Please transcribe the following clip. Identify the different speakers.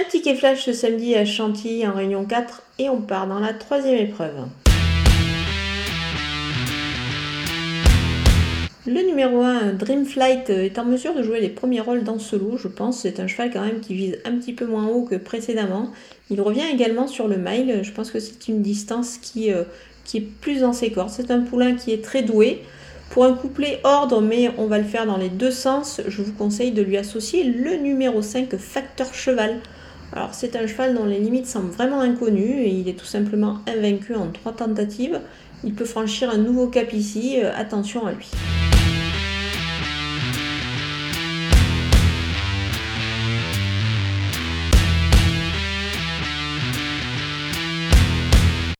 Speaker 1: Un ticket flash ce samedi à Chantilly en Réunion 4 et on part dans la troisième épreuve. Le numéro 1, Dreamflight, est en mesure de jouer les premiers rôles dans ce lot, je pense. C'est un cheval quand même qui vise un petit peu moins haut que précédemment. Il revient également sur le mile. Je pense que c'est une distance qui, euh, qui est plus dans ses cordes. C'est un poulain qui est très doué. Pour un couplet ordre, mais on va le faire dans les deux sens, je vous conseille de lui associer le numéro 5, Facteur Cheval. Alors c'est un cheval dont les limites semblent vraiment inconnues et il est tout simplement invaincu en trois tentatives. Il peut franchir un nouveau cap ici, euh, attention à lui.